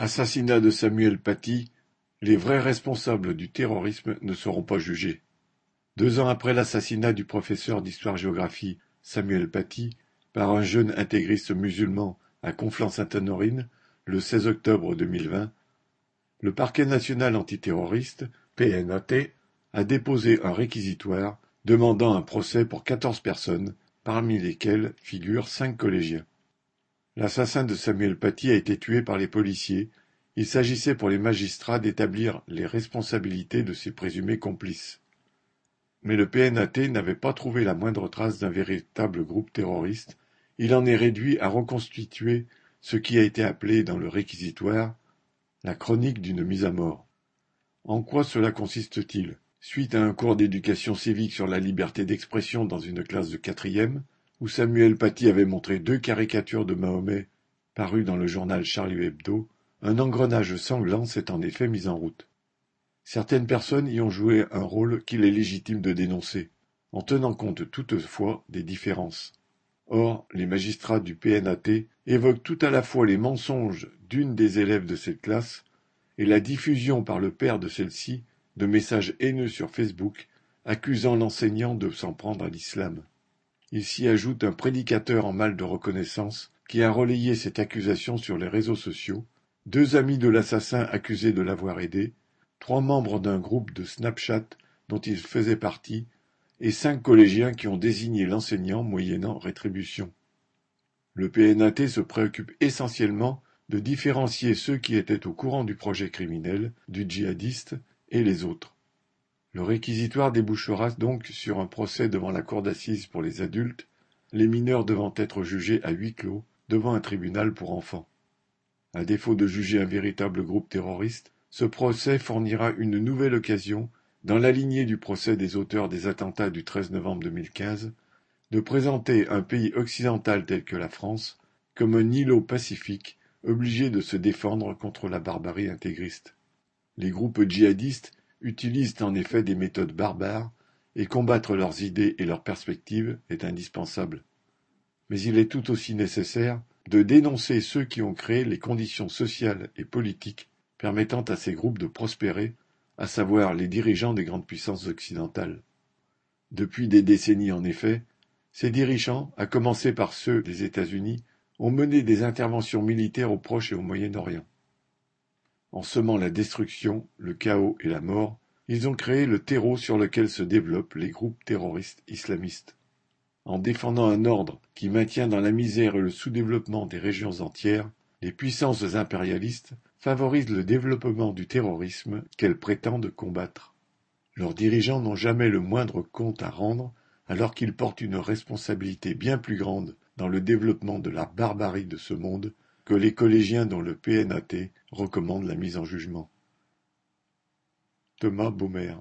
Assassinat de Samuel Paty, les vrais responsables du terrorisme ne seront pas jugés. Deux ans après l'assassinat du professeur d'histoire-géographie Samuel Paty par un jeune intégriste musulman à Conflans-Sainte-Honorine, le 16 octobre 2020, le parquet national antiterroriste, PNAT, a déposé un réquisitoire demandant un procès pour quatorze personnes, parmi lesquelles figurent cinq collégiens. L'assassin de Samuel Paty a été tué par les policiers. Il s'agissait pour les magistrats d'établir les responsabilités de ses présumés complices. Mais le PNAT n'avait pas trouvé la moindre trace d'un véritable groupe terroriste. Il en est réduit à reconstituer ce qui a été appelé dans le réquisitoire la chronique d'une mise à mort. En quoi cela consiste-t-il? Suite à un cours d'éducation civique sur la liberté d'expression dans une classe de quatrième, où Samuel Paty avait montré deux caricatures de Mahomet parues dans le journal Charlie Hebdo, un engrenage sanglant s'est en effet mis en route. Certaines personnes y ont joué un rôle qu'il est légitime de dénoncer, en tenant compte toutefois des différences. Or, les magistrats du PNAT évoquent tout à la fois les mensonges d'une des élèves de cette classe et la diffusion par le père de celle-ci de messages haineux sur Facebook accusant l'enseignant de s'en prendre à l'islam. Il s'y ajoute un prédicateur en mal de reconnaissance qui a relayé cette accusation sur les réseaux sociaux, deux amis de l'assassin accusés de l'avoir aidé, trois membres d'un groupe de Snapchat dont il faisait partie, et cinq collégiens qui ont désigné l'enseignant moyennant rétribution. Le PNAT se préoccupe essentiellement de différencier ceux qui étaient au courant du projet criminel, du djihadiste, et les autres. Le réquisitoire débouchera donc sur un procès devant la cour d'assises pour les adultes, les mineurs devant être jugés à huis clos devant un tribunal pour enfants. À défaut de juger un véritable groupe terroriste, ce procès fournira une nouvelle occasion, dans la lignée du procès des auteurs des attentats du 13 novembre 2015, de présenter un pays occidental tel que la France comme un îlot pacifique obligé de se défendre contre la barbarie intégriste. Les groupes djihadistes utilisent en effet des méthodes barbares, et combattre leurs idées et leurs perspectives est indispensable. Mais il est tout aussi nécessaire de dénoncer ceux qui ont créé les conditions sociales et politiques permettant à ces groupes de prospérer, à savoir les dirigeants des grandes puissances occidentales. Depuis des décennies en effet, ces dirigeants, à commencer par ceux des États-Unis, ont mené des interventions militaires au Proche et au Moyen-Orient. En semant la destruction, le chaos et la mort, ils ont créé le terreau sur lequel se développent les groupes terroristes islamistes. En défendant un ordre qui maintient dans la misère et le sous-développement des régions entières, les puissances impérialistes favorisent le développement du terrorisme qu'elles prétendent combattre. Leurs dirigeants n'ont jamais le moindre compte à rendre alors qu'ils portent une responsabilité bien plus grande dans le développement de la barbarie de ce monde que les collégiens dont le PNAT recommande la mise en jugement. Thomas Baumer